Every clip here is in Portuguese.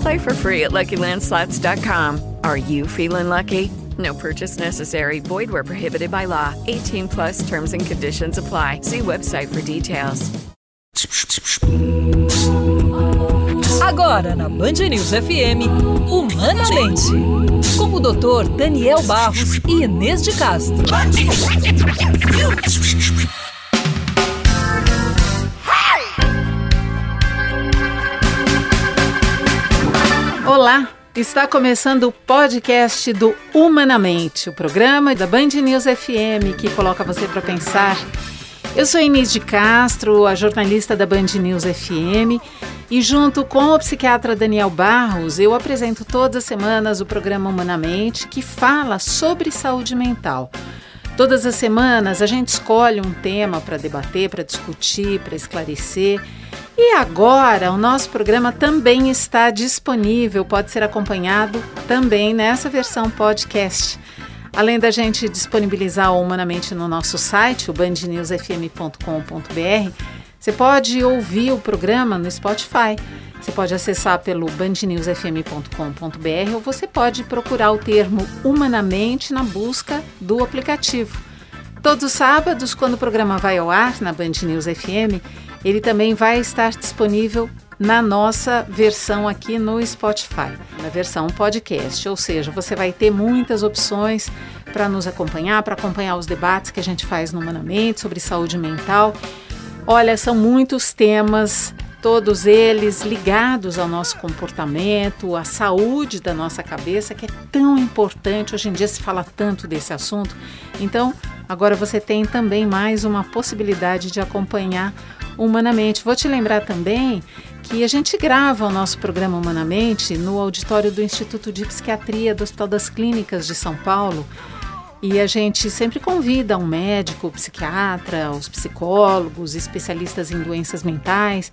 Play for free at LuckyLandSlots.com. Are you feeling lucky? No purchase necessary. Void where prohibited by law. 18 plus terms and conditions apply. See website for details. Agora na Band News FM, Humanamente, com o Dr. Daniel Barros e Inês de Castro. Olá, está começando o podcast do Humanamente, o programa da Band News FM que coloca você para pensar. Eu sou Inês de Castro, a jornalista da Band News FM, e junto com o psiquiatra Daniel Barros, eu apresento todas as semanas o programa Humanamente, que fala sobre saúde mental. Todas as semanas a gente escolhe um tema para debater, para discutir, para esclarecer. E agora o nosso programa também está disponível, pode ser acompanhado também nessa versão podcast. Além da gente disponibilizar Humanamente no nosso site, o bandnewsfm.com.br, você pode ouvir o programa no Spotify. Você pode acessar pelo bandnewsfm.com.br ou você pode procurar o termo Humanamente na busca do aplicativo. Todos os sábados, quando o programa vai ao ar na Band News FM, ele também vai estar disponível na nossa versão aqui no Spotify, na versão podcast, ou seja, você vai ter muitas opções para nos acompanhar, para acompanhar os debates que a gente faz no Humanamente sobre saúde mental. Olha, são muitos temas, todos eles ligados ao nosso comportamento, à saúde da nossa cabeça, que é tão importante. Hoje em dia se fala tanto desse assunto. Então, agora você tem também mais uma possibilidade de acompanhar humanamente. Vou te lembrar também que a gente grava o nosso programa Humanamente no auditório do Instituto de Psiquiatria do Hospital das Clínicas de São Paulo. E a gente sempre convida um médico, psiquiatra, os psicólogos, especialistas em doenças mentais,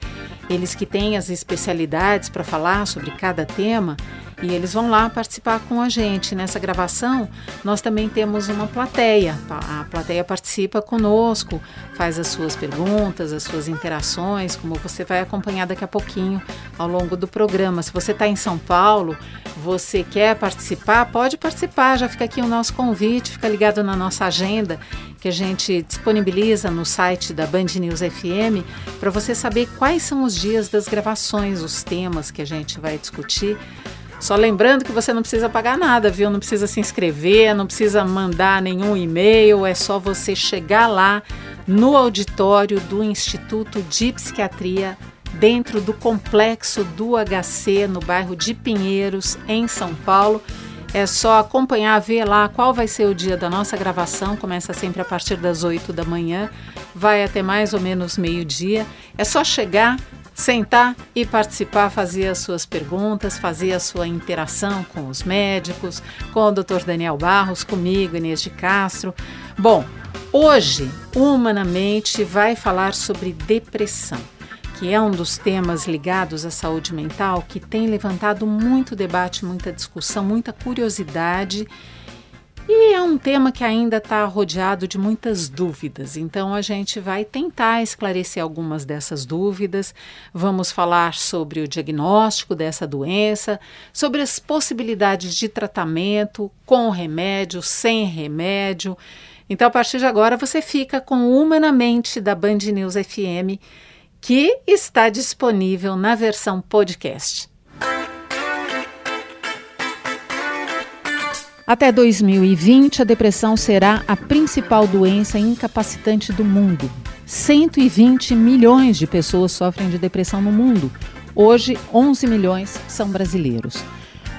eles que têm as especialidades para falar sobre cada tema, e eles vão lá participar com a gente. Nessa gravação, nós também temos uma plateia. A plateia participa conosco, faz as suas perguntas, as suas interações, como você vai acompanhar daqui a pouquinho ao longo do programa. Se você está em São Paulo, você quer participar, pode participar. Já fica aqui o nosso convite, fica ligado na nossa agenda que a gente disponibiliza no site da Band News FM para você saber quais são os dias das gravações, os temas que a gente vai discutir. Só lembrando que você não precisa pagar nada, viu? Não precisa se inscrever, não precisa mandar nenhum e-mail, é só você chegar lá no auditório do Instituto de Psiquiatria, dentro do complexo do HC, no bairro de Pinheiros, em São Paulo. É só acompanhar, ver lá qual vai ser o dia da nossa gravação. Começa sempre a partir das 8 da manhã, vai até mais ou menos meio-dia. É só chegar, sentar e participar, fazer as suas perguntas, fazer a sua interação com os médicos, com o Dr. Daniel Barros, comigo, Inês de Castro. Bom, hoje, Humanamente vai falar sobre depressão, que é um dos temas ligados à saúde mental que tem levantado muito debate, muita discussão, muita curiosidade e é um tema que ainda está rodeado de muitas dúvidas, então a gente vai tentar esclarecer algumas dessas dúvidas. Vamos falar sobre o diagnóstico dessa doença, sobre as possibilidades de tratamento com remédio, sem remédio. Então, a partir de agora, você fica com Humanamente da Band News FM, que está disponível na versão podcast. Até 2020, a depressão será a principal doença incapacitante do mundo. 120 milhões de pessoas sofrem de depressão no mundo. Hoje, 11 milhões são brasileiros.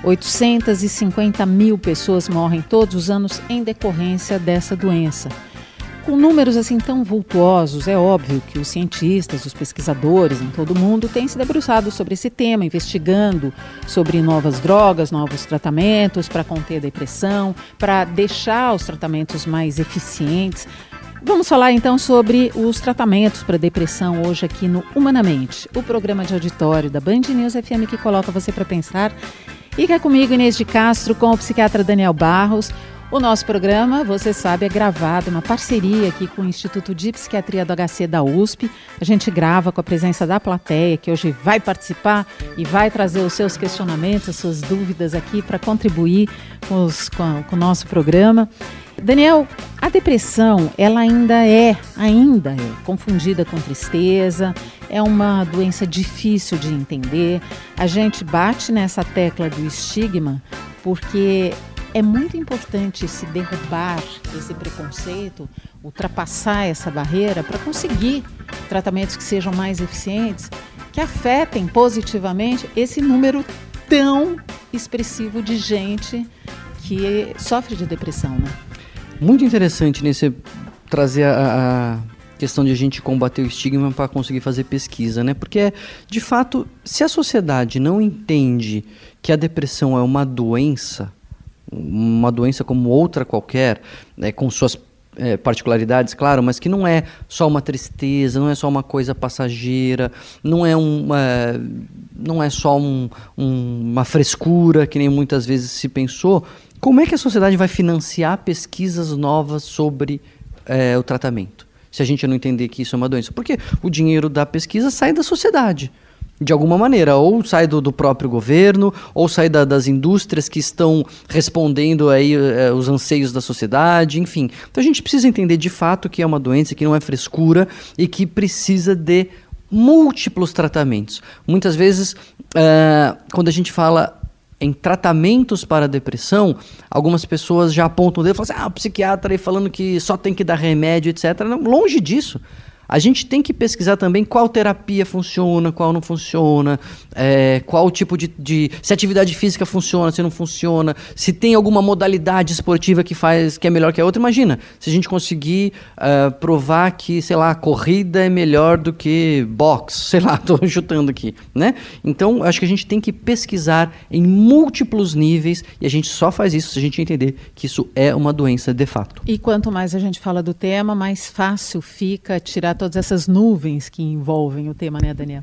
850 mil pessoas morrem todos os anos em decorrência dessa doença. Com números assim tão vultuosos, é óbvio que os cientistas, os pesquisadores em todo o mundo têm se debruçado sobre esse tema, investigando sobre novas drogas, novos tratamentos para conter a depressão, para deixar os tratamentos mais eficientes. Vamos falar então sobre os tratamentos para depressão hoje aqui no Humanamente, o programa de auditório da Band News FM que coloca você para pensar. E que é comigo Inês de Castro com o psiquiatra Daniel Barros. O nosso programa, você sabe, é gravado uma parceria aqui com o Instituto de Psiquiatria do HC da USP. A gente grava com a presença da plateia, que hoje vai participar e vai trazer os seus questionamentos, as suas dúvidas aqui para contribuir com, os, com, com o nosso programa. Daniel, a depressão, ela ainda é, ainda é confundida com tristeza, é uma doença difícil de entender. A gente bate nessa tecla do estigma porque é muito importante se derrubar esse preconceito, ultrapassar essa barreira para conseguir tratamentos que sejam mais eficientes, que afetem positivamente esse número tão expressivo de gente que sofre de depressão, né? Muito interessante nesse trazer a, a questão de a gente combater o estigma para conseguir fazer pesquisa, né? Porque de fato, se a sociedade não entende que a depressão é uma doença, uma doença como outra qualquer, né, com suas é, particularidades, claro, mas que não é só uma tristeza, não é só uma coisa passageira, não é, um, é, não é só um, um, uma frescura, que nem muitas vezes se pensou. Como é que a sociedade vai financiar pesquisas novas sobre é, o tratamento? Se a gente não entender que isso é uma doença. Porque o dinheiro da pesquisa sai da sociedade de alguma maneira, ou sai do, do próprio governo, ou sai da, das indústrias que estão respondendo aí é, os anseios da sociedade, enfim. Então a gente precisa entender de fato que é uma doença que não é frescura e que precisa de múltiplos tratamentos. Muitas vezes, uh, quando a gente fala em tratamentos para depressão, algumas pessoas já apontam o dedo e falam assim, ah, o psiquiatra aí falando que só tem que dar remédio, etc. Não, longe disso. A gente tem que pesquisar também qual terapia funciona, qual não funciona, é, qual tipo de, de, Se atividade física funciona, se não funciona, se tem alguma modalidade esportiva que faz que é melhor que a outra. Imagina, se a gente conseguir uh, provar que, sei lá, corrida é melhor do que boxe, sei lá, estou chutando aqui, né? Então, acho que a gente tem que pesquisar em múltiplos níveis e a gente só faz isso se a gente entender que isso é uma doença de fato. E quanto mais a gente fala do tema, mais fácil fica tirar todas essas nuvens que envolvem o tema, né, Daniel?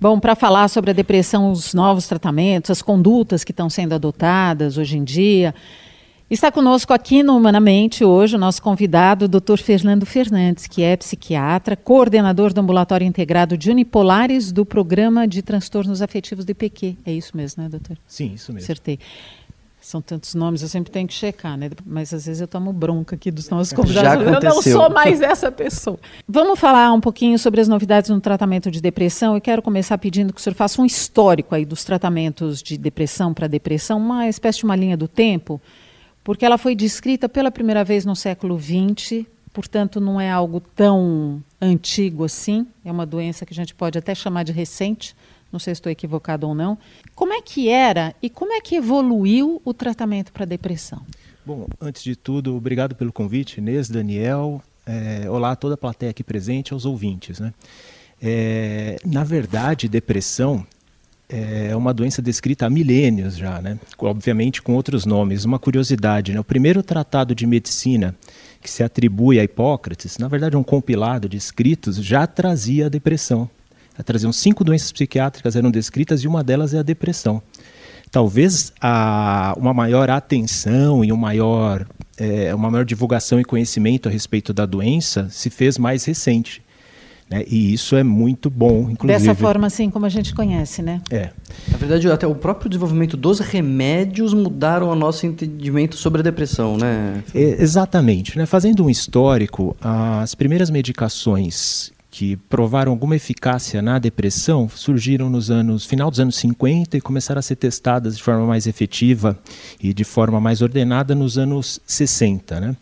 Bom, para falar sobre a depressão, os novos tratamentos, as condutas que estão sendo adotadas hoje em dia, está conosco aqui no Humanamente hoje o nosso convidado, o Dr. Fernando Fernandes, que é psiquiatra, coordenador do Ambulatório Integrado de Unipolares do Programa de Transtornos Afetivos do IPQ. É isso mesmo, né, doutor? Sim, isso mesmo. Acertei. São tantos nomes, eu sempre tenho que checar, né? Mas às vezes eu tomo bronca aqui dos nossos convidados. Já aconteceu. Eu não sou mais essa pessoa. Vamos falar um pouquinho sobre as novidades no tratamento de depressão. Eu quero começar pedindo que o senhor faça um histórico aí dos tratamentos de depressão para depressão, uma espécie de uma linha do tempo, porque ela foi descrita pela primeira vez no século XX, portanto não é algo tão antigo assim. É uma doença que a gente pode até chamar de recente não sei se estou equivocado ou não. Como é que era e como é que evoluiu o tratamento para depressão? Bom, antes de tudo, obrigado pelo convite, Inês, Daniel. É, olá a toda a plateia aqui presente, aos ouvintes. Né? É, na verdade, depressão é uma doença descrita há milênios já, né? obviamente com outros nomes. Uma curiosidade, né? o primeiro tratado de medicina que se atribui a Hipócrates, na verdade um compilado de escritos, já trazia a depressão traziam cinco doenças psiquiátricas eram descritas e uma delas é a depressão. Talvez a, uma maior atenção e um maior, é, uma maior divulgação e conhecimento a respeito da doença se fez mais recente. Né? E isso é muito bom, inclusive. Dessa forma, assim, como a gente conhece, né? É. Na verdade, até o próprio desenvolvimento dos remédios mudaram o nosso entendimento sobre a depressão, né? É, exatamente. Né? Fazendo um histórico, as primeiras medicações que provaram alguma eficácia na depressão surgiram nos anos final dos anos 50 e começaram a ser testadas de forma mais efetiva e de forma mais ordenada nos anos 60, né?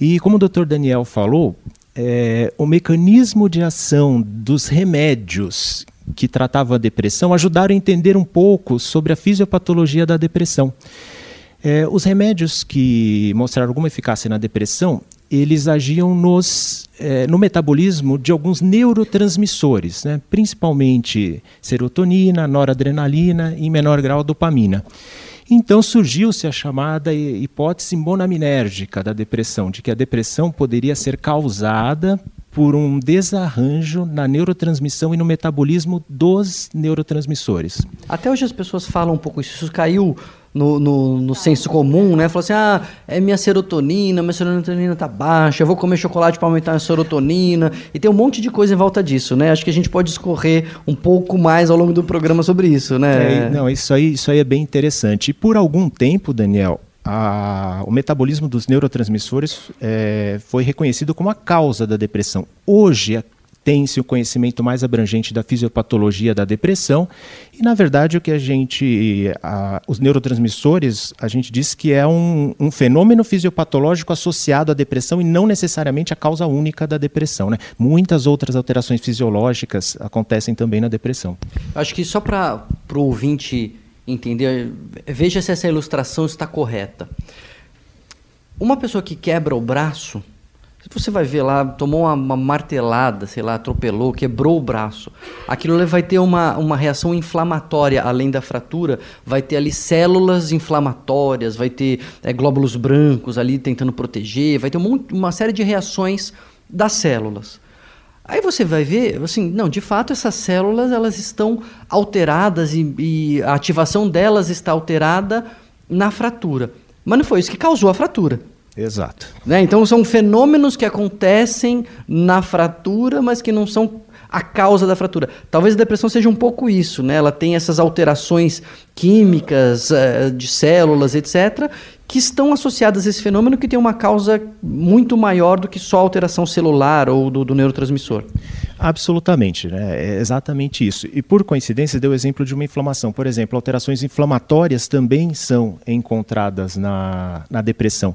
E como o Dr. Daniel falou, é, o mecanismo de ação dos remédios que tratavam a depressão ajudaram a entender um pouco sobre a fisiopatologia da depressão. É, os remédios que mostraram alguma eficácia na depressão, eles agiam nos, é, no metabolismo de alguns neurotransmissores, né? principalmente serotonina, noradrenalina e, em menor grau, dopamina. Então surgiu-se a chamada hipótese monaminérgica da depressão, de que a depressão poderia ser causada por um desarranjo na neurotransmissão e no metabolismo dos neurotransmissores. Até hoje as pessoas falam um pouco isso. Isso caiu no, no, no, senso comum, né? Falou assim: ah, é minha serotonina, minha serotonina tá baixa, eu vou comer chocolate para aumentar a serotonina. E tem um monte de coisa em volta disso, né? Acho que a gente pode discorrer um pouco mais ao longo do programa sobre isso, né? É, não, isso aí, isso aí é bem interessante. E por algum tempo, Daniel, a, o metabolismo dos neurotransmissores é, foi reconhecido como a causa da depressão. Hoje, tem-se o conhecimento mais abrangente da fisiopatologia da depressão e, na verdade, o que a gente, a, os neurotransmissores, a gente diz que é um, um, fenômeno fisiopatológico associado à depressão e não necessariamente a causa única da depressão. Né? Muitas outras alterações fisiológicas acontecem também na depressão. Acho que só para o ouvinte entender, veja se essa ilustração está correta. Uma pessoa que quebra o braço você vai ver lá, tomou uma, uma, martelada, sei lá, atropelou, quebrou o braço. Aquilo vai ter uma, uma reação inflamatória, além da fratura, vai ter ali células inflamatórias, vai ter é, glóbulos brancos ali tentando proteger, vai ter uma, uma série de reações das células. Aí você vai ver, assim, não, de fato essas células elas estão alteradas e, e a ativação delas está alterada na fratura. Mas não foi isso que causou a fratura. Exato. Né? Então são fenômenos que acontecem na fratura, mas que não são a causa da fratura. Talvez a depressão seja um pouco isso, né? Ela tem essas alterações químicas uh, de células, etc., que estão associadas a esse fenômeno que tem uma causa muito maior do que só alteração celular ou do, do neurotransmissor. Absolutamente, né? é exatamente isso. E por coincidência deu o exemplo de uma inflamação. Por exemplo, alterações inflamatórias também são encontradas na, na depressão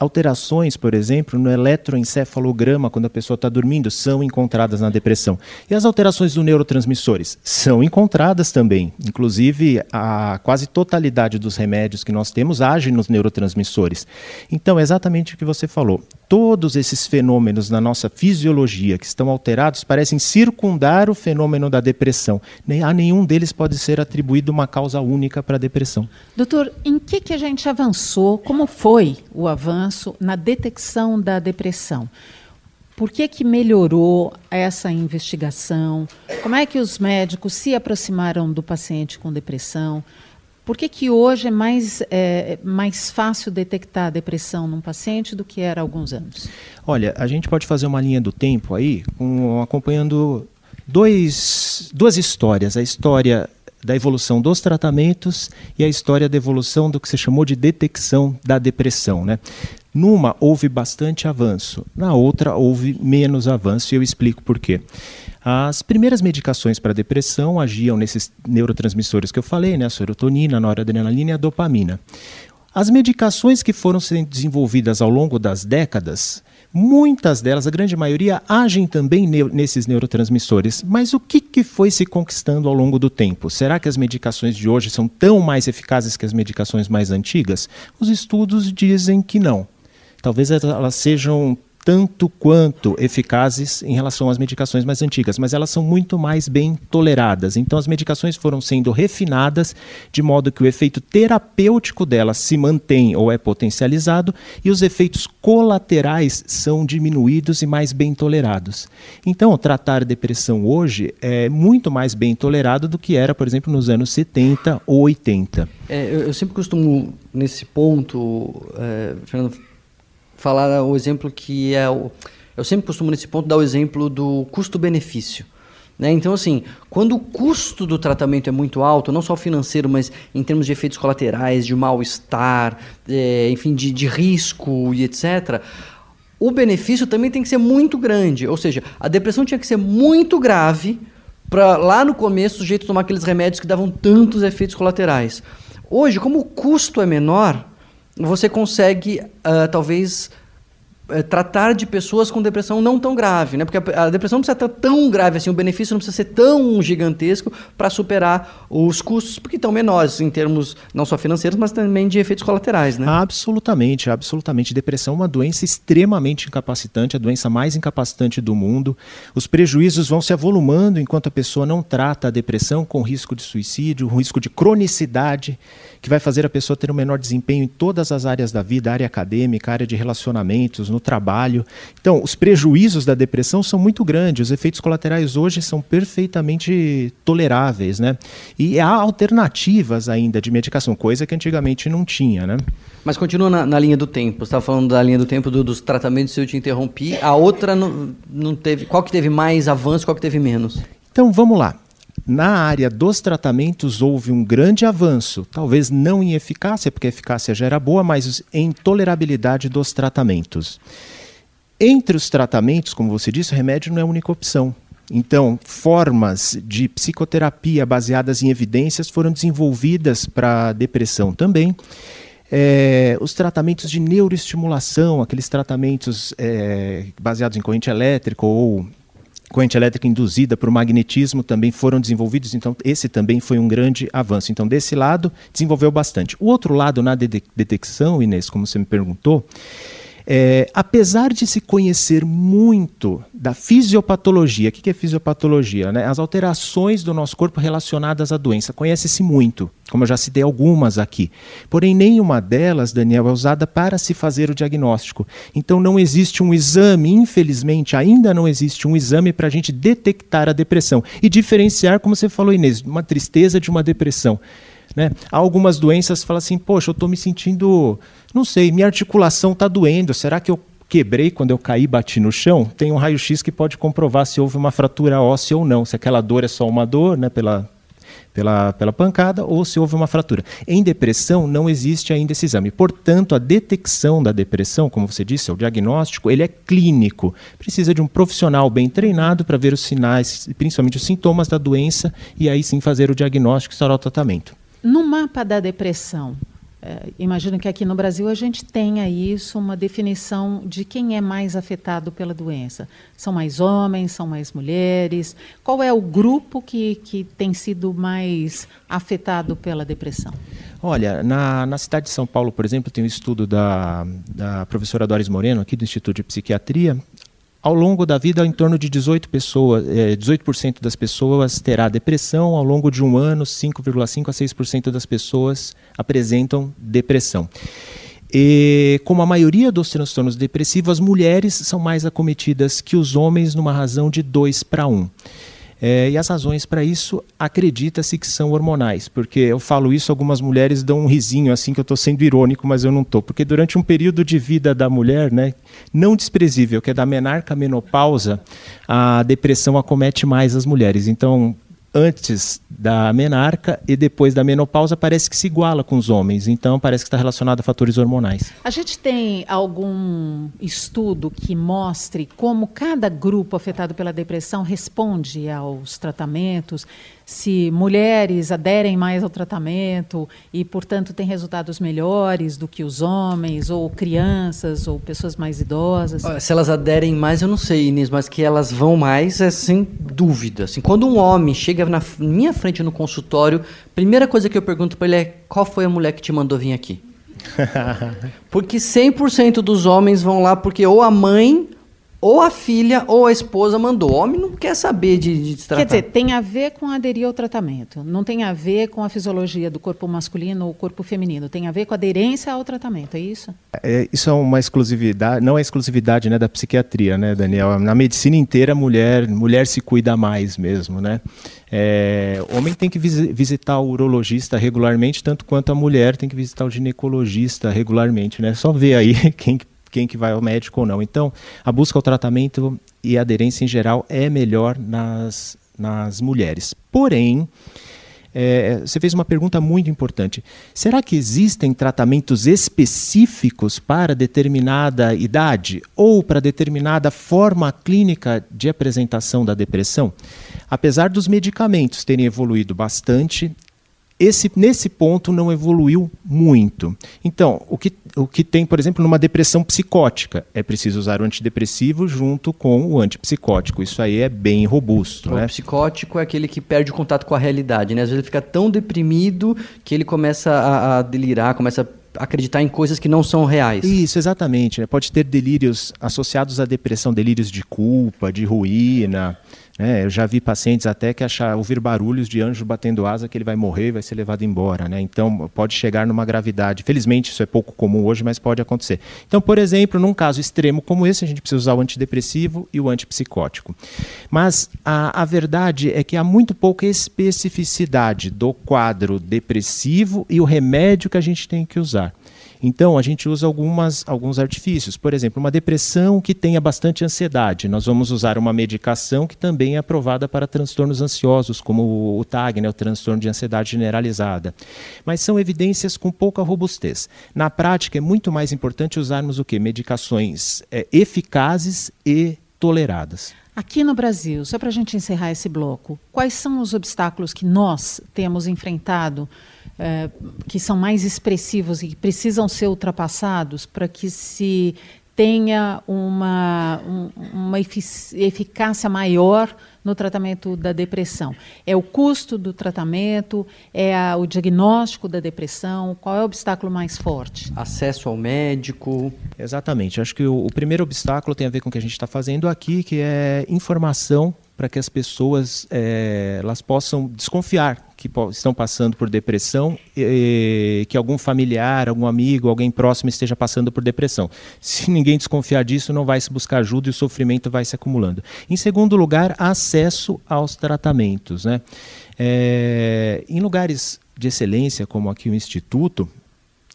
alterações, por exemplo, no eletroencefalograma quando a pessoa está dormindo são encontradas na depressão. E as alterações dos neurotransmissores são encontradas também. Inclusive, a quase totalidade dos remédios que nós temos agem nos neurotransmissores. Então, é exatamente o que você falou. Todos esses fenômenos na nossa fisiologia que estão alterados parecem circundar o fenômeno da depressão. Nem, a nenhum deles pode ser atribuído uma causa única para a depressão. Doutor, em que, que a gente avançou? Como foi o avanço na detecção da depressão. Por que, que melhorou essa investigação? Como é que os médicos se aproximaram do paciente com depressão? Por que, que hoje é mais, é, mais fácil detectar a depressão num paciente do que era há alguns anos? Olha, a gente pode fazer uma linha do tempo aí, com, acompanhando dois, duas histórias. A história da evolução dos tratamentos e a história da evolução do que se chamou de detecção da depressão. Né? Numa houve bastante avanço, na outra houve menos avanço e eu explico por quê. As primeiras medicações para depressão agiam nesses neurotransmissores que eu falei, né? a serotonina, a noradrenalina e a dopamina. As medicações que foram sendo desenvolvidas ao longo das décadas, muitas delas, a grande maioria, agem também nesses neurotransmissores. Mas o que, que foi se conquistando ao longo do tempo? Será que as medicações de hoje são tão mais eficazes que as medicações mais antigas? Os estudos dizem que não. Talvez elas sejam tanto quanto eficazes em relação às medicações mais antigas, mas elas são muito mais bem toleradas. Então, as medicações foram sendo refinadas de modo que o efeito terapêutico delas se mantém ou é potencializado e os efeitos colaterais são diminuídos e mais bem tolerados. Então, tratar depressão hoje é muito mais bem tolerado do que era, por exemplo, nos anos 70 ou 80. É, eu, eu, sempre costumo, nesse ponto, é, Fernando, falar o exemplo que é o. Eu sempre costumo, nesse ponto, dar o exemplo do custo-benefício. Né? Então, assim, quando o custo do tratamento é muito alto, não só financeiro, mas em termos de efeitos colaterais, de mal-estar, é, enfim, de, de risco e etc., o benefício também tem que ser muito grande. Ou seja, a depressão tinha que ser muito grave para lá no começo o sujeito tomar aqueles remédios que davam tantos efeitos colaterais. Hoje, como o custo é menor, você consegue uh, talvez é, tratar de pessoas com depressão não tão grave, né? Porque a, a, depressão não precisa estar tão grave assim, o benefício não precisa ser tão gigantesco para superar os custos, porque estão menores em termos não só financeiros, mas também de efeitos colaterais, né? Absolutamente, absolutamente. Depressão é uma doença extremamente incapacitante, a doença mais incapacitante do mundo. Os prejuízos vão se avolumando enquanto a pessoa não trata a depressão com risco de suicídio, risco de cronicidade, que vai fazer a pessoa ter um menor desempenho em todas as áreas da vida, área acadêmica, área de relacionamentos, no trabalho. Então, os prejuízos da depressão são muito grandes, os efeitos colaterais hoje são perfeitamente toleráveis, né? E há alternativas ainda de medicação, coisa que antigamente não tinha, né? Mas continua na, na linha do tempo. Você estava falando da linha do tempo do, dos tratamentos, se eu te interrompi. A outra não, não teve. Qual que teve mais avanço, qual que teve menos? Então vamos lá. Na área dos tratamentos houve um grande avanço, talvez não em eficácia, porque a eficácia já era boa, mas em tolerabilidade dos tratamentos. Entre os tratamentos, como você disse, o remédio não é a única opção. Então, formas de psicoterapia baseadas em evidências foram desenvolvidas para depressão também. É, os tratamentos de neuroestimulação, aqueles tratamentos é, baseados em corrente elétrica ou corrente elétrica induzida por magnetismo também foram desenvolvidos, então esse também foi um grande avanço. Então, desse lado, desenvolveu bastante. O outro lado, na detecção, Inês, como você me perguntou, é, apesar de se conhecer muito da fisiopatologia, o que é fisiopatologia? Né? As alterações do nosso corpo relacionadas à doença, conhece-se muito, como eu já citei algumas aqui. Porém, nenhuma delas, Daniel, é usada para se fazer o diagnóstico. Então, não existe um exame, infelizmente, ainda não existe um exame para a gente detectar a depressão e diferenciar, como você falou, Inês, uma tristeza de uma depressão. Né? Há algumas doenças que falam assim, poxa, eu estou me sentindo, não sei, minha articulação está doendo, será que eu quebrei quando eu caí e bati no chão? Tem um raio-x que pode comprovar se houve uma fratura óssea ou não, se aquela dor é só uma dor, né, pela, pela, pela pancada, ou se houve uma fratura. Em depressão não existe ainda esse exame. Portanto, a detecção da depressão, como você disse, o diagnóstico, ele é clínico. Precisa de um profissional bem treinado para ver os sinais, principalmente os sintomas da doença, e aí sim fazer o diagnóstico e instaurar o tratamento. No mapa da depressão, é, imagino que aqui no Brasil a gente tenha isso, uma definição de quem é mais afetado pela doença. São mais homens, são mais mulheres? Qual é o grupo que, que tem sido mais afetado pela depressão? Olha, na, na cidade de São Paulo, por exemplo, tem um estudo da, da professora Doris Moreno, aqui do Instituto de Psiquiatria, ao longo da vida, em torno de 18 pessoas, é, 18% das pessoas terá depressão. Ao longo de um ano, 5,5 a 6% das pessoas apresentam depressão. E, como a maioria dos transtornos depressivos, as mulheres são mais acometidas que os homens, numa razão de 2 para 1. É, e as razões para isso acredita-se que são hormonais, porque eu falo isso, algumas mulheres dão um risinho assim que eu estou sendo irônico, mas eu não estou, porque durante um período de vida da mulher, né, não desprezível, que é da menarca menopausa, a depressão acomete mais as mulheres. Então, antes da menarca e depois da menopausa parece que se iguala com os homens, então parece que está relacionado a fatores hormonais. A gente tem algum estudo que mostre como cada grupo afetado pela depressão responde aos tratamentos? Se mulheres aderem mais ao tratamento e, portanto, têm resultados melhores do que os homens, ou crianças, ou pessoas mais idosas? Se elas aderem mais, eu não sei, Inês, mas que elas vão mais, é sem dúvida. Assim, quando um homem chega na minha frente no consultório, primeira coisa que eu pergunto para ele é: qual foi a mulher que te mandou vir aqui? porque 100% dos homens vão lá porque ou a mãe ou a filha ou a esposa mandou. O homem não quer saber de, de tratar. Quer dizer, tem a ver com aderir ao tratamento. Não tem a ver com a fisiologia do corpo masculino ou corpo feminino. Tem a ver com a aderência ao tratamento, é isso? É, isso é uma exclusividade, não é exclusividade né, da psiquiatria, né, Daniel? Na medicina inteira, mulher, mulher se cuida mais mesmo, né? É, homem tem que visitar o urologista regularmente, tanto quanto a mulher tem que visitar o ginecologista regularmente, né? Só ver aí quem quem que vai ao médico ou não. Então, a busca ao tratamento e a aderência em geral é melhor nas, nas mulheres. Porém, é, você fez uma pergunta muito importante. Será que existem tratamentos específicos para determinada idade ou para determinada forma clínica de apresentação da depressão? Apesar dos medicamentos terem evoluído bastante, esse, nesse ponto não evoluiu muito. Então, o que, o que tem, por exemplo, numa depressão psicótica, é preciso usar o antidepressivo junto com o antipsicótico. Isso aí é bem robusto. O né? psicótico é aquele que perde o contato com a realidade, né? Às vezes ele fica tão deprimido que ele começa a, a delirar, começa a acreditar em coisas que não são reais. Isso, exatamente. Né? Pode ter delírios associados à depressão, delírios de culpa, de ruína. Né? Eu já vi pacientes até que achar ouvir barulhos de anjo batendo asa que ele vai morrer e vai ser levado embora. Né? Então pode chegar numa gravidade. Felizmente isso é pouco comum hoje, mas pode acontecer. Então, por exemplo, num caso extremo como esse, a gente precisa usar o antidepressivo e o antipsicótico. Mas a, a verdade é que há muito pouca especificidade do quadro depressivo e o remédio que a gente tem que usar. Então, a gente usa algumas, alguns artifícios. Por exemplo, uma depressão que tenha bastante ansiedade. Nós vamos usar uma medicação que também é aprovada para transtornos ansiosos, como o TAG, né, o transtorno de ansiedade generalizada. Mas são evidências com pouca robustez. Na prática, é muito mais importante usarmos o quê? Medicações é, eficazes e toleradas. Aqui no Brasil, só para a gente encerrar esse bloco, quais são os obstáculos que nós temos enfrentado eh, que são mais expressivos e que precisam ser ultrapassados para que se tenha uma, um, uma eficácia maior no tratamento da depressão? É o custo do tratamento? É a, o diagnóstico da depressão? Qual é o obstáculo mais forte? Acesso ao médico. Exatamente. Acho que o, o primeiro obstáculo tem a ver com o que a gente está fazendo aqui, que é informação para que as pessoas é, elas possam desconfiar que estão passando por depressão, e, que algum familiar, algum amigo, alguém próximo esteja passando por depressão. Se ninguém desconfiar disso, não vai se buscar ajuda e o sofrimento vai se acumulando. Em segundo lugar, acesso aos tratamentos. Né? É, em lugares de excelência, como aqui o Instituto,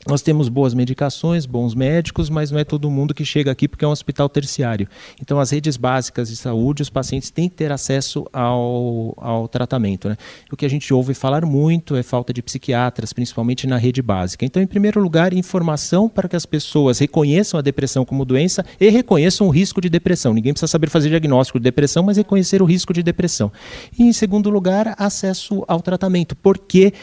nós temos boas medicações, bons médicos, mas não é todo mundo que chega aqui porque é um hospital terciário. Então, as redes básicas de saúde, os pacientes têm que ter acesso ao, ao tratamento. Né? O que a gente ouve falar muito é falta de psiquiatras, principalmente na rede básica. Então, em primeiro lugar, informação para que as pessoas reconheçam a depressão como doença e reconheçam o risco de depressão. Ninguém precisa saber fazer diagnóstico de depressão, mas reconhecer o risco de depressão. E, em segundo lugar, acesso ao tratamento, porque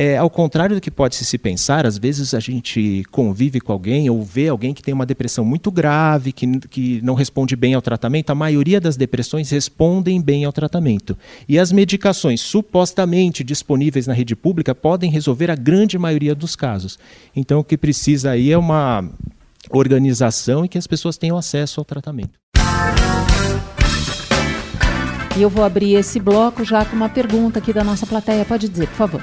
é, ao contrário do que pode se pensar, às vezes a gente convive com alguém ou vê alguém que tem uma depressão muito grave, que, que não responde bem ao tratamento. A maioria das depressões respondem bem ao tratamento. E as medicações supostamente disponíveis na rede pública podem resolver a grande maioria dos casos. Então o que precisa aí é uma organização e que as pessoas tenham acesso ao tratamento. E eu vou abrir esse bloco já com uma pergunta aqui da nossa plateia. Pode dizer, por favor.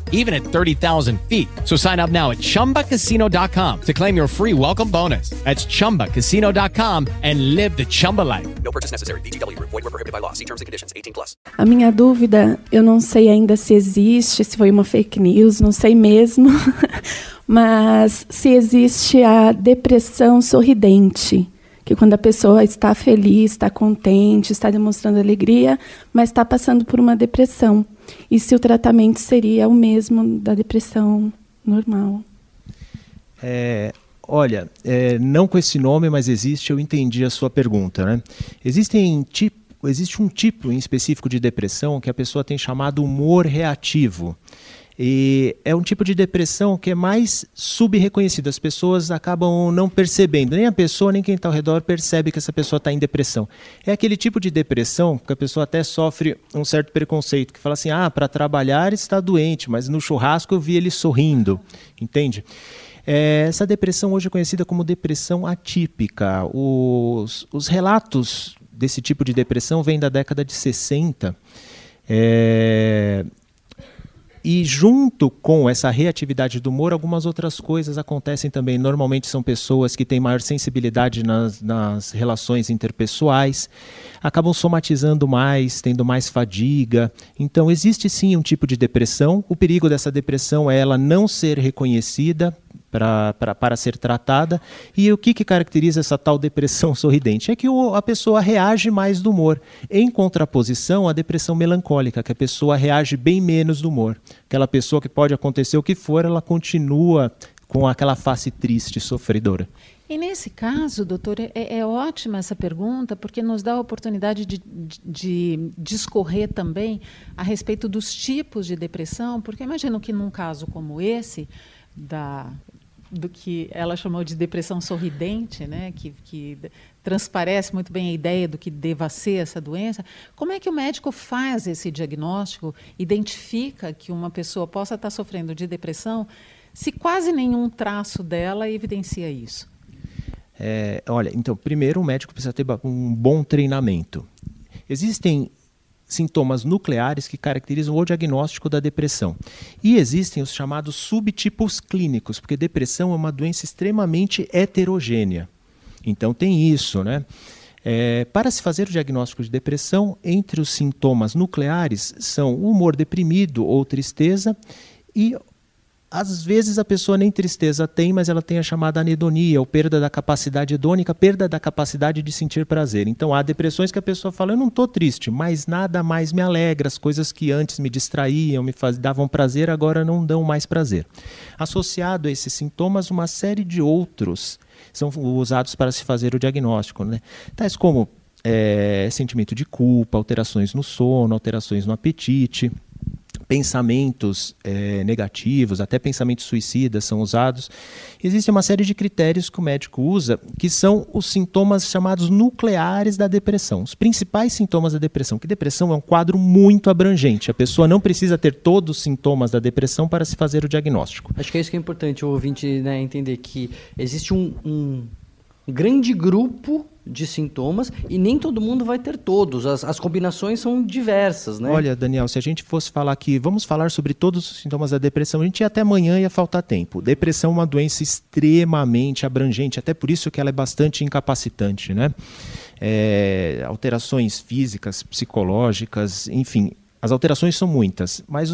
even at 30,000 feet. So sign up now at chumbacasino.com to claim your free welcome bonus. That's chumbacasino.com and live the Chumba life. No purchase necessary. VGW. Void were prohibited by law. See terms and conditions. 18 plus. A minha dúvida, eu não sei ainda se existe, se foi uma fake news, não sei mesmo. Mas se existe a depressão sorridente que quando a pessoa está feliz, está contente, está demonstrando alegria, mas está passando por uma depressão. E se o tratamento seria o mesmo da depressão normal? É, olha, é, não com esse nome, mas existe, eu entendi a sua pergunta. Né? Existem tipo, existe um tipo em específico de depressão que a pessoa tem chamado humor reativo. E é um tipo de depressão que é mais subreconhecido. As pessoas acabam não percebendo, nem a pessoa, nem quem está ao redor percebe que essa pessoa está em depressão. É aquele tipo de depressão que a pessoa até sofre um certo preconceito, que fala assim: ah, para trabalhar está doente, mas no churrasco eu vi ele sorrindo. Entende? É, essa depressão hoje é conhecida como depressão atípica. Os, os relatos desse tipo de depressão vêm da década de 60. É, e junto com essa reatividade do humor, algumas outras coisas acontecem também. Normalmente são pessoas que têm maior sensibilidade nas, nas relações interpessoais, acabam somatizando mais, tendo mais fadiga. Então existe sim um tipo de depressão. O perigo dessa depressão é ela não ser reconhecida pra, pra, para ser tratada. E o que, que caracteriza essa tal depressão sorridente? É que o, a pessoa reage mais do humor, em contraposição à depressão melancólica, que a pessoa reage bem menos do humor. Aquela pessoa que pode acontecer o que for, ela continua com aquela face triste, sofredora. E nesse caso, doutor, é, é, ótima essa pergunta, porque nos dá a oportunidade de, de, de, discorrer também a respeito dos tipos de depressão, porque imagino que num caso como esse, da, do que ela chamou de depressão sorridente, né, que, que transparece muito bem a ideia do que deva ser essa doença, como é que o médico faz esse diagnóstico, identifica que uma pessoa possa estar sofrendo de depressão, se quase nenhum traço dela evidencia isso? É, olha, então, primeiro o médico precisa ter um bom treinamento. Existem sintomas nucleares que caracterizam o diagnóstico da depressão. E existem os chamados subtipos clínicos, porque depressão é uma doença extremamente heterogênea. Então tem isso, né? É, para se fazer o diagnóstico de depressão, entre os sintomas nucleares são humor deprimido ou tristeza e às vezes a pessoa nem tristeza tem, mas ela tem a chamada anedonia, ou perda da capacidade hedônica, perda da capacidade de sentir prazer. Então há depressões que a pessoa fala: Eu não estou triste, mas nada mais me alegra, as coisas que antes me distraíam, me faz, davam prazer, agora não dão mais prazer. Associado a esses sintomas, uma série de outros são usados para se fazer o diagnóstico, né? tais como é, sentimento de culpa, alterações no sono, alterações no apetite pensamentos é, negativos, até pensamentos suicidas são usados. Existe uma série de critérios que o médico usa, que são os sintomas chamados nucleares da depressão. Os principais sintomas da depressão, que depressão é um quadro muito abrangente. A pessoa não precisa ter todos os sintomas da depressão para se fazer o diagnóstico. Acho que é isso que é importante o ouvinte né, entender, que existe um, um grande grupo de sintomas e nem todo mundo vai ter todos. As, as, combinações são diversas, né? Olha, Daniel, se a gente fosse falar aqui, vamos falar sobre todos os sintomas da depressão, a gente ia até amanhã ia faltar tempo. Depressão é uma doença extremamente abrangente, até por isso que ela é bastante incapacitante, né? É, alterações físicas, psicológicas, enfim, as alterações são muitas, mas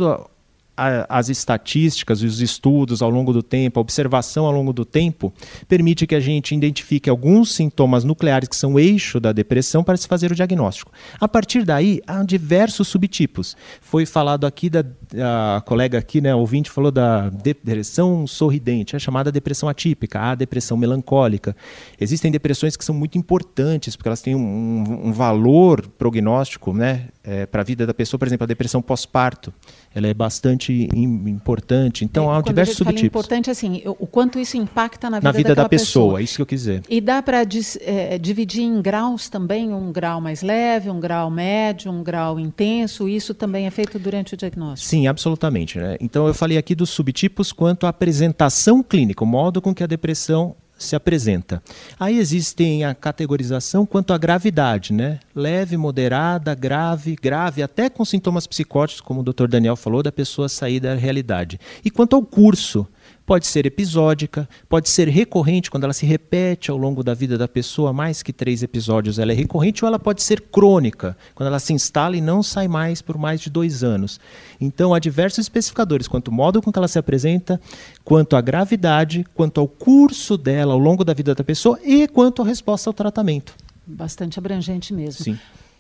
o, as estatísticas, os estudos ao longo do tempo, a observação ao longo do tempo, permite que a gente identifique alguns sintomas nucleares que são eixo da depressão para se fazer o diagnóstico. A partir daí, há diversos subtipos. Foi falado aqui da a colega aqui, né, ouvinte falou da depressão sorridente, é chamada depressão atípica, a depressão melancólica. Existem depressões que são muito importantes porque elas têm um, um valor prognóstico, né, é, para a vida da pessoa, por exemplo, a depressão pós-parto, ela é bastante importante. Então, é, há diversos subtipos. Importante assim, o quanto isso impacta na vida, na vida da pessoa, pessoa. isso que eu quiser. E dá para é, dividir em graus também, um grau mais leve, um grau médio, um grau intenso. Isso também é feito durante o diagnóstico. Sim, absolutamente. Né? Então, eu falei aqui dos subtipos quanto à apresentação clínica, o modo com que a depressão se apresenta. Aí existem a categorização quanto à gravidade, né? Leve, moderada, grave, grave, até com sintomas psicóticos, como o Dr. Daniel falou, da pessoa sair da realidade. E quanto ao curso, Pode ser episódica, pode ser recorrente, quando ela se repete ao longo da vida da pessoa, mais que três episódios ela é recorrente, ou ela pode ser crônica, quando ela se instala e não sai mais por mais de dois anos. Então, há diversos especificadores, quanto ao modo com que ela se apresenta, quanto à gravidade, quanto ao curso dela ao longo da vida da pessoa e quanto à resposta ao tratamento. Bastante abrangente mesmo. Sim.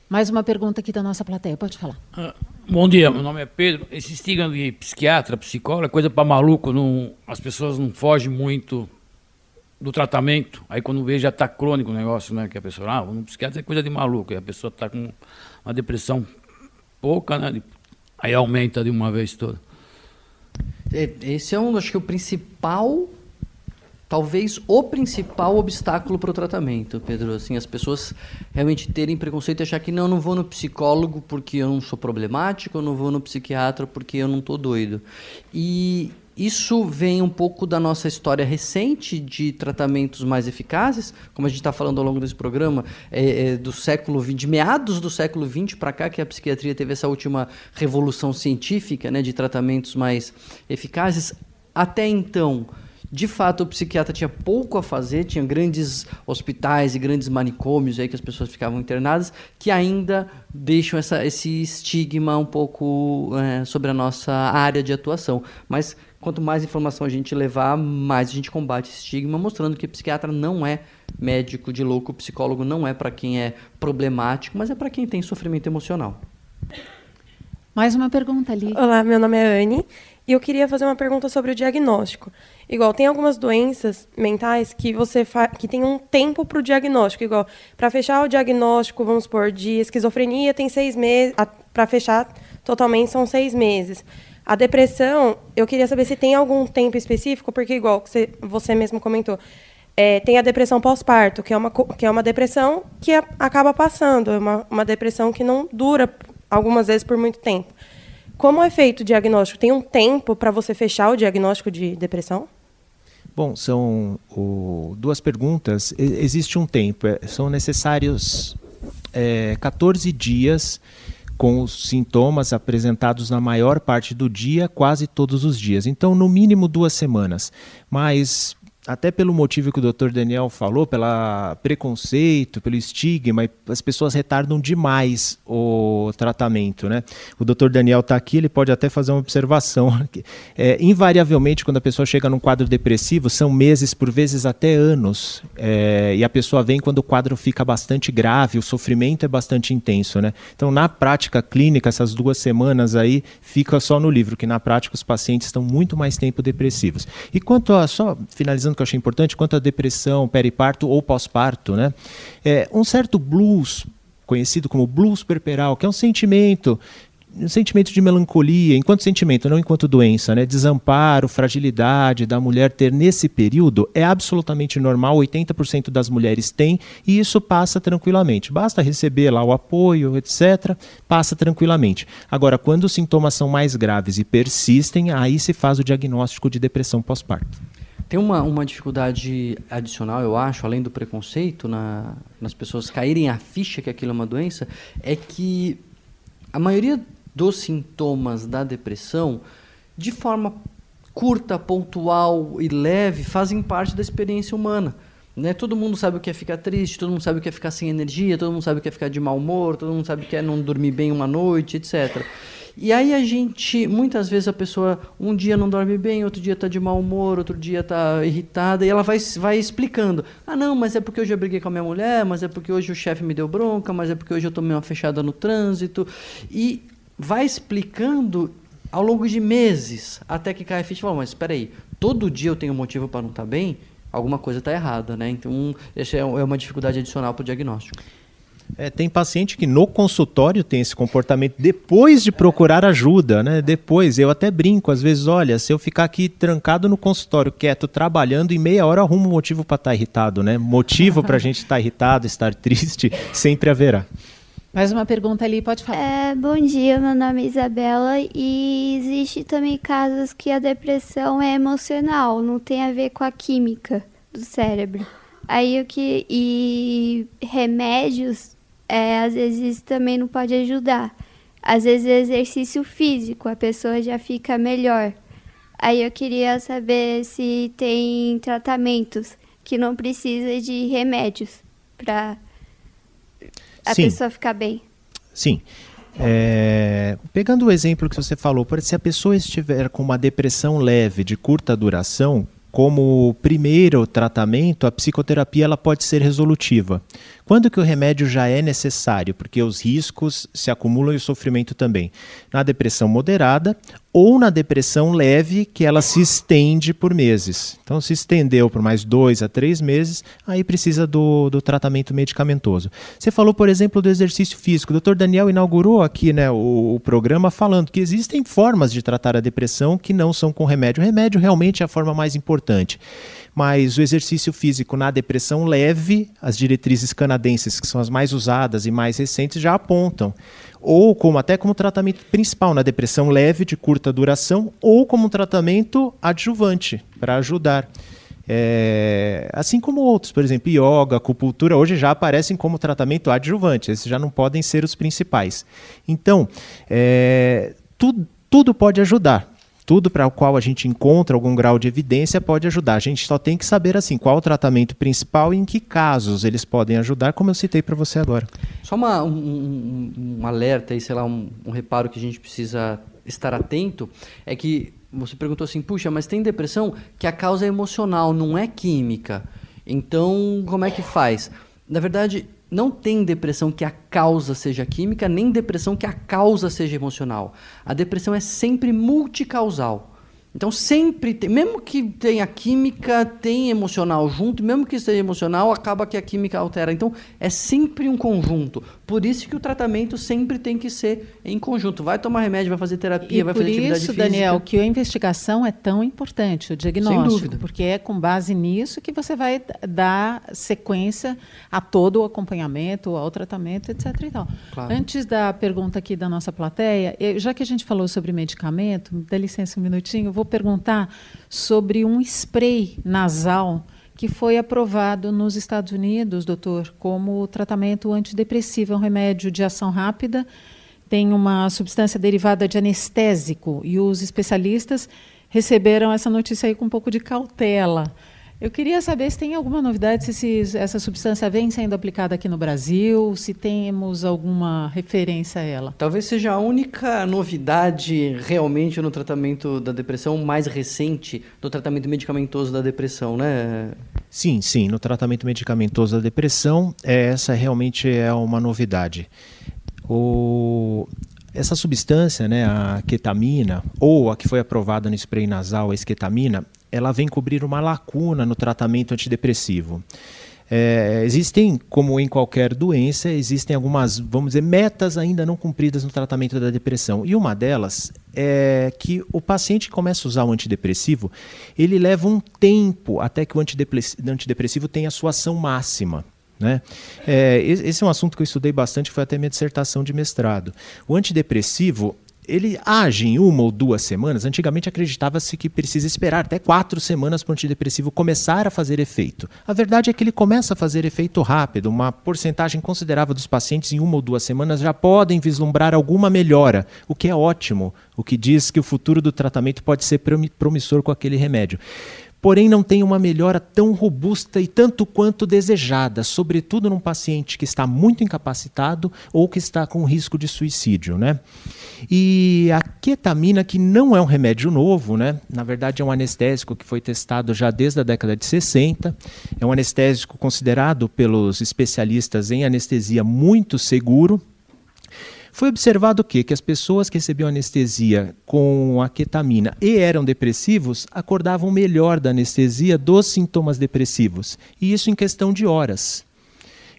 Mais uma pergunta aqui da nossa plateia, pode falar. Ah, bom dia, meu nome é Pedro. Esse estigma de psiquiatra, psicólogo, é coisa para maluco. Não, as pessoas não fogem muito do tratamento. Aí quando vê já está crônico o negócio, né? Que a pessoa, ah, no psiquiatra é coisa de maluco. E a pessoa está com uma depressão pouca, né? Aí aumenta de uma vez toda. É, esse é um, acho que o principal talvez o principal obstáculo para o tratamento, Pedro. Assim, as pessoas realmente terem preconceito e achar que não, não vou no psicólogo porque eu não sou problemático, eu não vou no psiquiatra porque eu não estou doido. E isso vem um pouco da nossa história recente de tratamentos mais eficazes, como a gente está falando ao longo desse programa, é, é, do século XX, de meados do século XX para cá, que a psiquiatria teve essa última revolução científica né, de tratamentos mais eficazes. Até então, De fato, o psiquiatra tinha pouco a fazer, tinha grandes hospitais e grandes manicômios aí que as pessoas ficavam internadas, que ainda deixam essa, esse estigma um pouco é, sobre a nossa área de atuação. Mas quanto mais informação a gente levar, mais a gente combate esse estigma, mostrando que psiquiatra não é médico de louco, psicólogo não é para quem é problemático, mas é para quem tem sofrimento emocional. Mais uma pergunta ali. Olá, meu nome é Anne e eu queria fazer uma pergunta sobre o diagnóstico. Igual, tem algumas doenças mentais que você que tem um tempo para o diagnóstico. Igual, para fechar o diagnóstico, vamos supor, de esquizofrenia tem seis meses. Para fechar totalmente são seis meses. A depressão, eu queria saber se tem algum tempo específico, porque igual você, você mesmo comentou, é, tem a depressão pós-parto, que, é uma, que é uma depressão que acaba passando, é uma, uma depressão que não dura algumas vezes por muito tempo. Como é feito o diagnóstico? Tem um tempo para você fechar o diagnóstico de depressão? Bom, são o, duas perguntas. E, existe um tempo. É, são necessários é, 14 dias com os sintomas apresentados na maior parte do dia, quase todos os dias. Então, no mínimo duas semanas. Mas até pelo motivo que o Dr. Daniel falou, pelo preconceito, pelo estigma, as pessoas retardam demais o tratamento, né? O Dr. Daniel está aqui, ele pode até fazer uma observação. É, invariavelmente, quando a pessoa chega num quadro depressivo, são meses, por vezes até anos, é, e a pessoa vem quando o quadro fica bastante grave, o sofrimento é bastante intenso, né? Então, na prática clínica, essas duas semanas aí, fica só no livro, que na prática os pacientes estão muito mais tempo depressivos. E quanto a, só finalizando que eu achei importante, quanto à depressão, periparto ou pós-parto, né? É, um certo blues, conhecido como blues perperal, que é um sentimento um sentimento de melancolia, enquanto sentimento, não enquanto doença, né? Desamparo, fragilidade da mulher ter nesse período é absolutamente normal, 80% das mulheres têm, e isso passa tranquilamente. Basta receber lá o apoio, etc., passa tranquilamente. Agora, quando os sintomas são mais graves e persistem, aí se faz o diagnóstico de depressão pós-parto. Tem uma, uma dificuldade adicional, eu acho, além do preconceito na, nas pessoas caírem a ficha que aquilo é uma doença, é que a maioria dos sintomas da depressão, de forma curta, pontual e leve, fazem parte da experiência humana. Né? Todo mundo sabe o que é ficar triste, todo mundo sabe o que é ficar sem energia, todo mundo sabe o que é ficar de mau humor, todo mundo sabe o que é não dormir bem uma noite, etc. E aí a gente, muitas vezes a pessoa um dia não dorme bem, outro dia está de mau humor, outro dia está irritada, e ela vai, vai explicando. Ah, não, mas é porque hoje eu briguei com a minha mulher, mas é porque hoje o chefe me deu bronca, mas é porque hoje eu tomei uma fechada no trânsito. E vai explicando ao longo de meses, até que cai a ficha e fala, mas espera aí, todo dia eu tenho motivo para não estar tá bem? Alguma coisa está errada, né? Então, essa é, é uma dificuldade adicional para o diagnóstico. É, tem paciente que no consultório tem esse comportamento depois de procurar ajuda, né? Depois, eu até brinco, às vezes, olha, se eu ficar aqui trancado no consultório, quieto, trabalhando, em meia hora arrumo um motivo para estar tá irritado, né? Motivo para a gente estar tá irritado, estar triste, sempre haverá. Mais uma pergunta ali, pode falar. É, bom dia, meu nome é Isabela e existe também casos que a depressão é emocional, não tem a ver com a química do cérebro. Aí o que e remédios é, às vezes também não pode ajudar. Às vezes exercício físico, a pessoa já fica melhor. Aí eu queria saber se tem tratamentos que não precisa de remédios para a Sim. pessoa ficar bem. Sim. É, pegando o exemplo que você falou, se a pessoa estiver com uma depressão leve de curta duração, como primeiro tratamento, a psicoterapia ela pode ser resolutiva. Quando que o remédio já é necessário? Porque os riscos se acumulam e o sofrimento também. Na depressão moderada ou na depressão leve, que ela se estende por meses. Então, se estendeu por mais dois a três meses, aí precisa do, do tratamento medicamentoso. Você falou, por exemplo, do exercício físico. O Dr. Daniel inaugurou aqui né, o, o programa falando que existem formas de tratar a depressão que não são com remédio. O remédio realmente é a forma mais importante mas o exercício físico na depressão leve, as diretrizes canadenses, que são as mais usadas e mais recentes, já apontam. Ou como até como tratamento principal na depressão leve, de curta duração, ou como tratamento adjuvante, para ajudar. É, assim como outros, por exemplo, yoga, acupuntura, hoje já aparecem como tratamento adjuvante, esses já não podem ser os principais. Então, é, tudo, tudo pode ajudar tudo para o qual a gente encontra algum grau de evidência pode ajudar. A gente só tem que saber assim qual o tratamento principal e em que casos eles podem ajudar, como eu citei para você agora. Só uma, um, um, um, alerta e sei lá, um, um reparo que a gente precisa estar atento é que você perguntou assim, puxa, mas tem depressão que a causa é emocional, não é química. Então, como é que faz? Na verdade, não tem depressão que a causa seja química, nem depressão que a causa seja emocional. A depressão é sempre multicausal. Então sempre tem, mesmo que tenha química, tem emocional junto, mesmo que seja emocional, acaba que a química altera. Então é sempre um conjunto. Por isso que o tratamento sempre tem que ser em conjunto. Vai tomar remédio, vai fazer terapia, e vai fazer atividade isso, física. Daniel, que a investigação é tão importante, o diagnóstico, Sem dúvida. porque é com base nisso que você vai dar sequência a todo o acompanhamento, ao tratamento, etc. E tal. Claro. Antes da pergunta aqui da nossa plateia, eu- já que a gente falou sobre medicamento, me dá licença um minutinho, eu vou perguntar sobre um spray nasal que foi aprovado nos Estados Unidos, doutor, como tratamento antidepressivo, é um remédio de ação rápida, tem uma substância derivada de anestésico e os especialistas receberam essa notícia aí com um pouco de cautela. Eu queria saber se tem alguma novidade, se esses- essa substância vem sendo aplicada aqui no Brasil, se temos alguma referência a ela. Talvez seja a única novidade realmente no tratamento da depressão mais recente do tratamento medicamentoso da depressão, né? Sim, sim, no tratamento medicamentoso da depressão, é, essa realmente é uma novidade. O- essa substância, né, a ketamina, ou a que foi aprovada no spray nasal, a esketamina, ela vem cobrir uma lacuna no tratamento antidepressivo. É, existem, como em qualquer doença, existem algumas, vamos dizer, metas ainda não cumpridas no tratamento da depressão. E uma delas é que o paciente que começa a usar o antidepressivo, ele leva um tempo até que o antidepre- antidepressivo tenha a sua ação máxima. Né? É, esse é um assunto que eu estudei bastante, foi até minha dissertação de mestrado. O antidepressivo, ele age em uma ou duas semanas. Antigamente acreditava-se que precisa esperar até quatro semanas para o antidepressivo começar a fazer efeito. A verdade é que ele começa a fazer efeito rápido. Uma porcentagem considerável dos pacientes em uma ou duas semanas já podem vislumbrar alguma melhora, o que é ótimo, o que diz que o futuro do tratamento pode ser promi- promissor com aquele remédio porém não tem uma melhora tão robusta e tanto quanto desejada, sobretudo num paciente que está muito incapacitado ou que está com risco de suicídio, né? E a ketamina, que não é um remédio novo, né? Na verdade é um anestésico que foi testado já desde a década de 60, é um anestésico considerado pelos especialistas em anestesia muito seguro, foi observado o quê? Que as pessoas que recebiam anestesia com a ketamina e eram depressivos acordavam melhor da anestesia dos sintomas depressivos. E isso em questão de horas.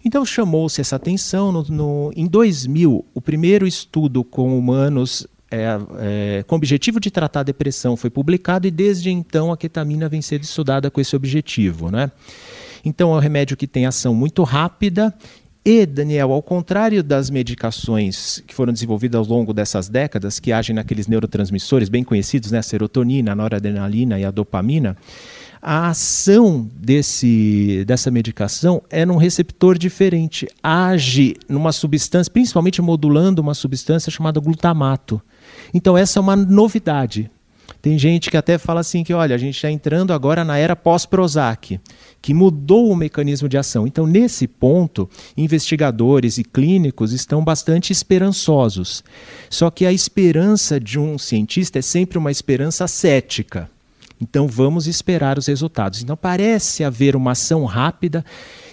Então chamou-se essa atenção. No, no- em 2000, o primeiro estudo com humanos é, é, com objetivo de tratar a depressão foi publicado e desde então a ketamina vem sendo estudada com esse objetivo. Né? Então é um remédio que tem ação muito rápida e, Daniel, ao contrário das medicações que foram desenvolvidas ao longo dessas décadas, que agem naqueles neurotransmissores bem conhecidos, né, a serotonina, a noradrenalina e a dopamina, a ação desse, dessa medicação é num receptor diferente. Age numa substância, principalmente modulando uma substância chamada glutamato. Então, essa é uma novidade. Tem gente que até fala assim que, olha, a gente está entrando agora na era pós-Prozac, que mudou o mecanismo de ação. Então, nesse ponto, investigadores e clínicos estão bastante esperançosos. Só que a esperança de um cientista é sempre uma esperança cética. Então vamos esperar os resultados. Então parece haver uma ação rápida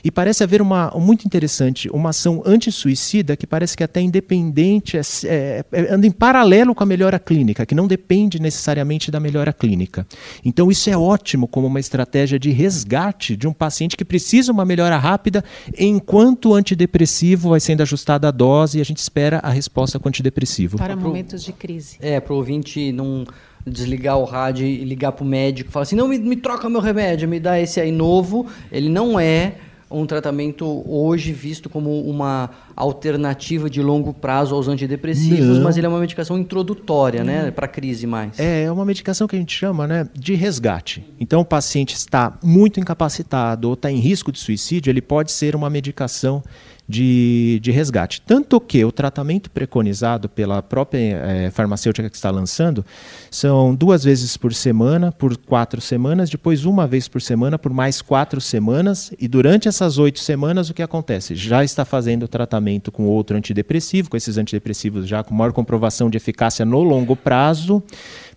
e parece haver uma muito interessante, uma ação anti-suicida que parece que até independente, é, é, é, anda em paralelo com a melhora clínica, que não depende necessariamente da melhora clínica. Então isso é ótimo como uma estratégia de resgate de um paciente que precisa uma melhora rápida, enquanto o antidepressivo vai sendo ajustada a dose e a gente espera a resposta com o antidepressivo. Para momentos de crise. É, para o ouvinte não desligar o rádio e ligar para o médico e falar assim, não, me, me troca meu remédio, me dá esse aí novo. Ele não é um tratamento hoje visto como uma alternativa de longo prazo aos antidepressivos, Não. mas ele é uma medicação introdutória, né, para crise mais. É, é uma medicação que a gente chama né, de resgate. Então, o paciente está muito incapacitado ou está em risco de suicídio, ele pode ser uma medicação de, de resgate. Tanto que o tratamento preconizado pela própria eh, farmacêutica que está lançando são duas vezes por semana, por quatro semanas, depois uma vez por semana, por mais quatro semanas, e durante essas oito semanas o que acontece? Já está fazendo o tratamento com outro antidepressivo, com esses antidepressivos já com maior comprovação de eficácia no longo prazo,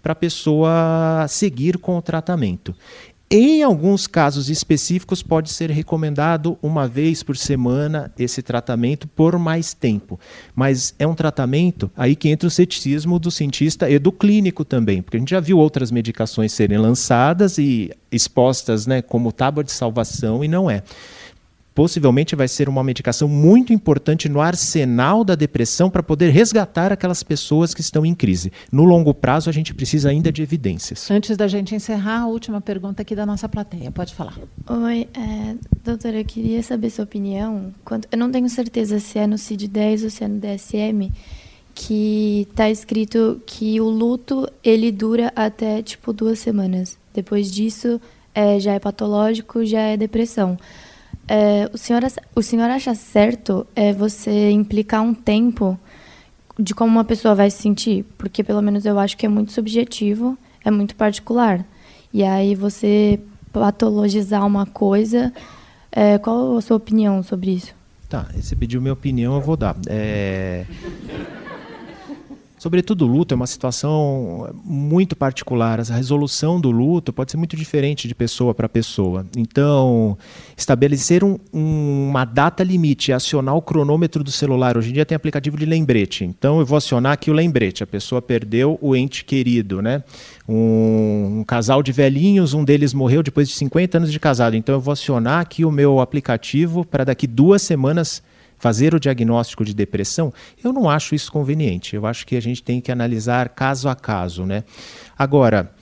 para a pessoa seguir com o tratamento. Em alguns casos específicos, pode ser recomendado uma vez por semana esse tratamento por mais tempo. Mas é um tratamento aí que entra o ceticismo do cientista e do clínico também, porque a gente já viu outras medicações serem lançadas e expostas né, como tábua de salvação e não é possivelmente vai ser uma medicação muito importante no arsenal da depressão para poder resgatar aquelas pessoas que estão em crise. No longo prazo, a gente precisa ainda de evidências. Antes da gente encerrar, a última pergunta aqui da nossa plateia. Pode falar. Oi, é, doutora, eu queria saber sua opinião. Quanto, eu não tenho certeza se é no CID-10 ou se é no DSM que está escrito que o luto ele dura até tipo duas semanas. Depois disso, é, já é patológico, já é depressão. É, o, senhor, o senhor acha certo é, você implicar um tempo de como uma pessoa vai se sentir? Porque, pelo menos, eu acho que é muito subjetivo, é muito particular. E aí você patologizar uma coisa, é, qual a sua opinião sobre isso? Tá, você pediu minha opinião, eu vou dar. É... Sobretudo o luto é uma situação muito particular. A resolução do luto pode ser muito diferente de pessoa para pessoa. Então, estabelecer um, um, uma data limite, acionar o cronômetro do celular. Hoje em dia tem aplicativo de lembrete. Então, eu vou acionar aqui o lembrete. A pessoa perdeu o ente querido, né? Um, um casal de velhinhos, um deles morreu depois de 50 anos de casado. Então, eu vou acionar aqui o meu aplicativo para daqui duas semanas fazer o diagnóstico de depressão, eu não acho isso conveniente. Eu acho que a gente tem que analisar caso a caso. Né? Agora,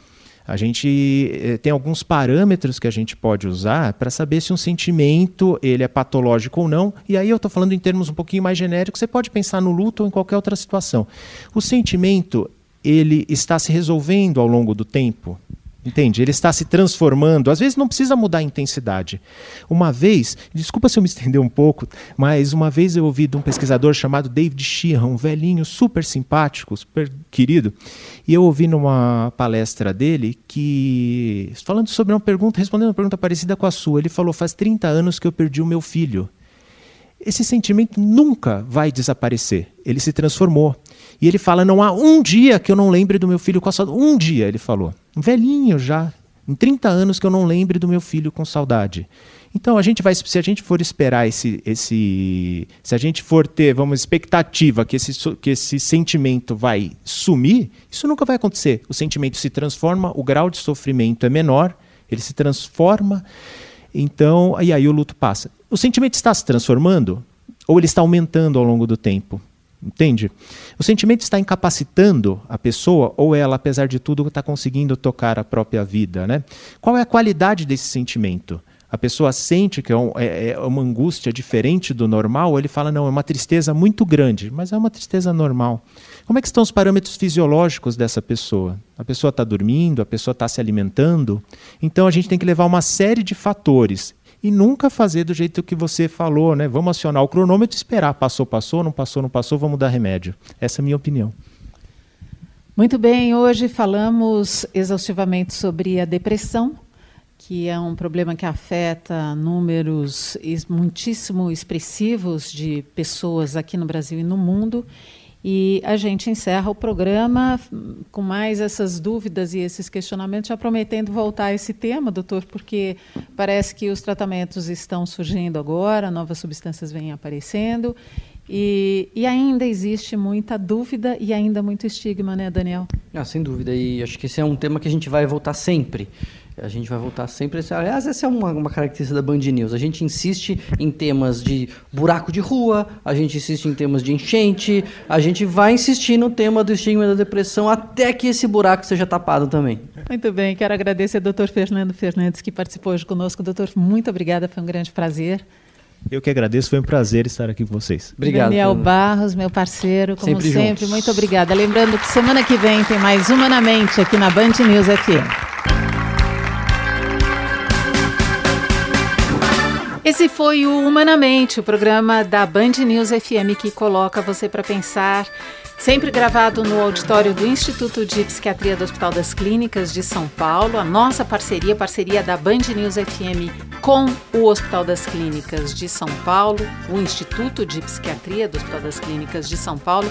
a gente eh, tem alguns parâmetros que a gente pode usar para saber se um sentimento ele é patológico ou não. E aí eu estou falando em termos um pouquinho mais genéricos. Você pode pensar no luto ou em qualquer outra situação. O sentimento ele está se resolvendo ao longo do tempo. Entende? Ele está se transformando. Às vezes não precisa mudar a intensidade. Uma vez, desculpa se eu me estender um pouco, mas uma vez eu ouvi de um pesquisador chamado David Sheehan, um velhinho super simpático, super querido, e eu ouvi numa palestra dele que, falando sobre uma pergunta, respondendo uma pergunta parecida com a sua, ele falou: Faz 30 anos que eu perdi o meu filho. Esse sentimento nunca vai desaparecer. Ele se transformou. E ele fala: Não há um dia que eu não lembre do meu filho com saudade. Um dia, ele falou. Um velhinho já. Em 30 anos que eu não lembre do meu filho com saudade. Então a gente vai, se a gente for esperar esse, esse, se a gente for ter, vamos, expectativa que esse, que esse sentimento vai sumir, isso nunca vai acontecer. O sentimento se transforma, o grau de sofrimento é menor, ele se transforma, então e aí o luto passa. O sentimento está se transformando ou ele está aumentando ao longo do tempo? Entende? O sentimento está incapacitando a pessoa ou ela, apesar de tudo, está conseguindo tocar a própria vida, né? Qual é a qualidade desse sentimento? A pessoa sente que é, um, é, é uma angústia diferente do normal, ele fala, não, é uma tristeza muito grande, mas é uma tristeza normal. Como é que estão os parâmetros fisiológicos dessa pessoa? A pessoa está dormindo, a pessoa está se alimentando. Então a gente tem que levar uma série de fatores e nunca fazer do jeito que você falou, né? Vamos acionar o cronômetro e esperar. Passou, passou, não passou, não passou, vamos dar remédio. Essa é a minha opinião. Muito bem, hoje falamos exaustivamente sobre a depressão, que é um problema que afeta números muitíssimo expressivos de pessoas aqui no Brasil e no mundo e a gente encerra o programa com mais essas dúvidas e esses questionamentos, já prometendo voltar a esse tema, doutor, porque parece que os tratamentos estão surgindo agora, novas substâncias vêm aparecendo. E, e, ainda existe muita dúvida e ainda muito estigma, né, Daniel? Ah, sem dúvida. E acho que esse é um tema que a gente vai voltar sempre. A gente vai voltar sempre. Aliás, essa é uma, uma característica da Band News. A gente insiste em temas de buraco de rua, a gente insiste em temas de enchente, a gente vai insistir no tema do estigma e da depressão até que esse buraco seja tapado também. Muito bem, quero agradecer ao doutor Fernando Fernandes que participou hoje conosco. Doutor, muito obrigada, foi um grande prazer. Eu que agradeço, foi um prazer estar aqui com vocês. Obrigado. Daniel Barros, meu parceiro, como sempre, sempre muito obrigada. Lembrando que semana que vem tem mais Humanamente aqui na Band News FM. Esse foi o Humanamente, o programa da Band News FM que coloca você para pensar, sempre gravado no auditório do Instituto de Psiquiatria do Hospital das Clínicas de São Paulo. A nossa parceria, parceria da Band News FM com o Hospital das Clínicas de São Paulo, o Instituto de Psiquiatria do Hospital das Clínicas de São Paulo.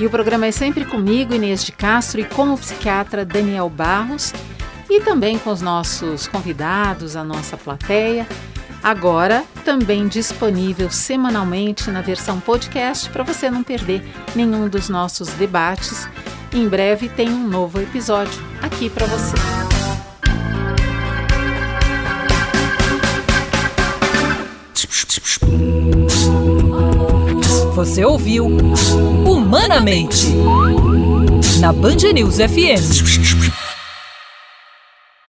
E o programa é sempre comigo, Inês de Castro, e com o psiquiatra Daniel Barros, e também com os nossos convidados, a nossa plateia. Agora também disponível semanalmente na versão podcast para você não perder nenhum dos nossos debates. Em breve tem um novo episódio aqui para você. Você ouviu Humanamente na Band News FM.